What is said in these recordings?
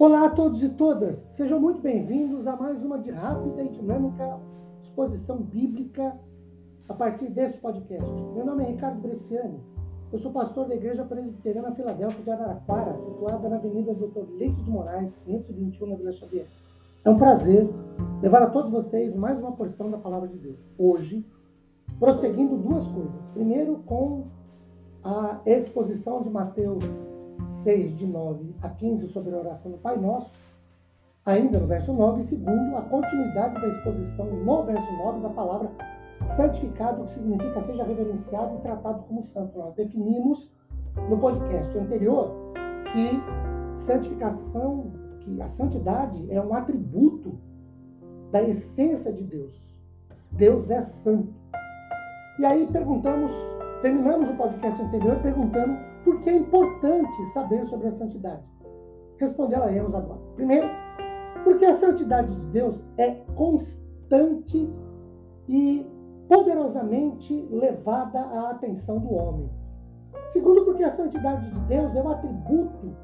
Olá a todos e todas, sejam muito bem-vindos a mais uma de rápida e dinâmica exposição bíblica a partir deste podcast. Meu nome é Ricardo Bresciani, eu sou pastor da Igreja Presbiteriana Filadélfia de Araraquara, situada na Avenida Doutor Leite de Moraes, 521, na Vila Xavier. É um prazer levar a todos vocês mais uma porção da Palavra de Deus. Hoje, prosseguindo duas coisas. Primeiro, com a exposição de Mateus 6, de 9 a 15, sobre a oração do Pai Nosso, ainda no verso 9, e segundo, a continuidade da exposição no verso 9 da palavra santificado, que significa seja reverenciado e tratado como santo. Nós definimos no podcast anterior que santificação, que a santidade é um atributo da essência de Deus. Deus é santo. E aí perguntamos, terminamos o podcast anterior perguntando por que é importante saber sobre a santidade? Respondê-la-emos agora. Primeiro, porque a santidade de Deus é constante e poderosamente levada à atenção do homem. Segundo, porque a santidade de Deus é um atributo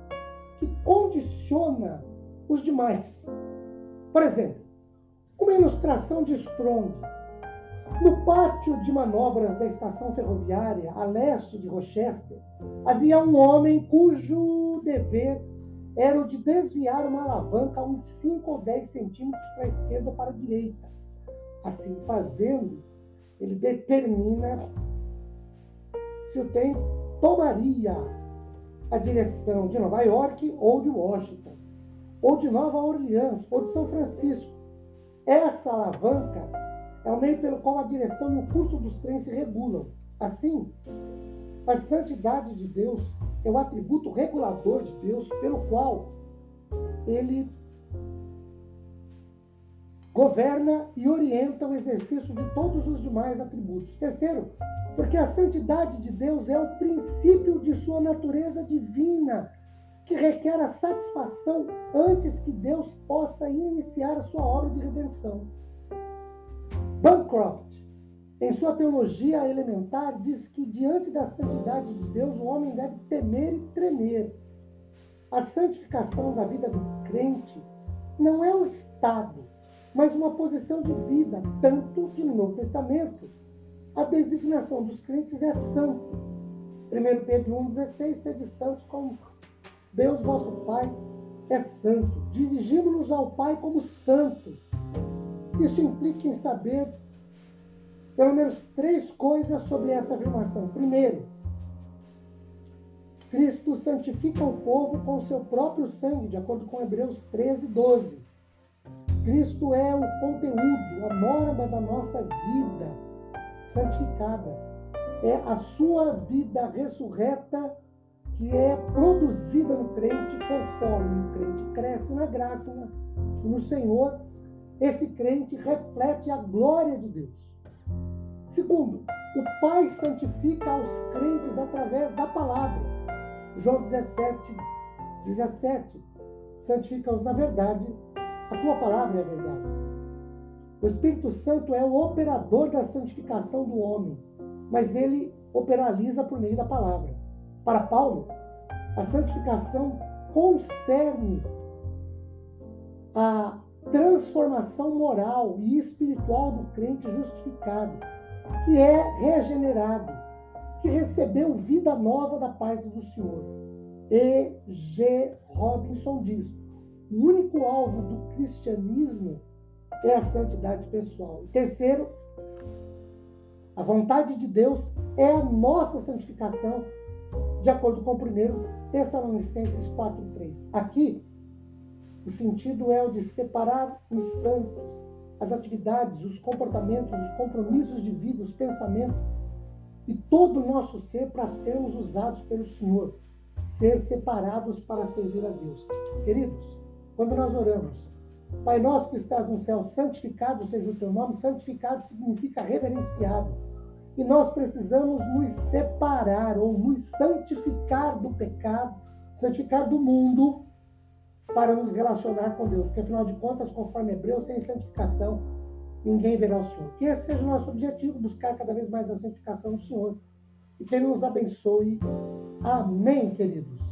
que condiciona os demais. Por exemplo, uma ilustração de Strong no pátio de manobras da estação ferroviária, a leste de Rochester, havia um homem cujo dever era o de desviar uma alavanca uns 5 ou 10 centímetros para a esquerda ou para a direita. Assim fazendo, ele determina se o trem tomaria a direção de Nova York ou de Washington, ou de Nova Orleans, ou de São Francisco. Essa alavanca é o meio pelo qual a direção e o curso dos trens se regulam. Assim, a santidade de Deus é o atributo regulador de Deus pelo qual ele governa e orienta o exercício de todos os demais atributos. Terceiro, porque a santidade de Deus é o princípio de sua natureza divina, que requer a satisfação antes que Deus possa iniciar a sua obra de redenção. Bancroft, em sua teologia elementar, diz que diante da santidade de Deus o homem deve temer e tremer. A santificação da vida do crente não é um estado, mas uma posição de vida, tanto que no Novo Testamento a designação dos crentes é santo. 1 Pedro 1,16, sede santos como Deus vosso Pai é santo. Dirigimos-nos ao Pai como santo. Isso implica em saber pelo menos três coisas sobre essa afirmação. Primeiro, Cristo santifica o povo com seu próprio sangue, de acordo com Hebreus 13, 12. Cristo é o conteúdo, a norma da nossa vida santificada. É a sua vida ressurreta que é produzida no crente conforme o crente cresce na graça e no Senhor esse crente reflete a glória de Deus. Segundo, o Pai santifica os crentes através da palavra. João 17, 17. Santifica-os na verdade, a tua palavra é a verdade. O Espírito Santo é o operador da santificação do homem, mas ele operaliza por meio da palavra. Para Paulo, a santificação concerne a transformação moral e espiritual do crente justificado, que é regenerado, que recebeu vida nova da parte do Senhor. E. G. Robinson diz: o único alvo do cristianismo é a santidade pessoal. E terceiro, a vontade de Deus é a nossa santificação, de acordo com o primeiro Tessalonicenses 4:3. Aqui, o sentido é o de separar os santos, as atividades, os comportamentos, os compromissos de vida, os pensamentos e todo o nosso ser para sermos usados pelo Senhor, ser separados para servir a Deus. Queridos, quando nós oramos, Pai nosso que estás no céu, santificado seja o teu nome, santificado significa reverenciado. E nós precisamos nos separar ou nos santificar do pecado, santificar do mundo para nos relacionar com Deus. Porque, afinal de contas, conforme Hebreus, sem santificação, ninguém verá o Senhor. Que esse seja o nosso objetivo, buscar cada vez mais a santificação do Senhor. E que Ele nos abençoe. Amém, queridos.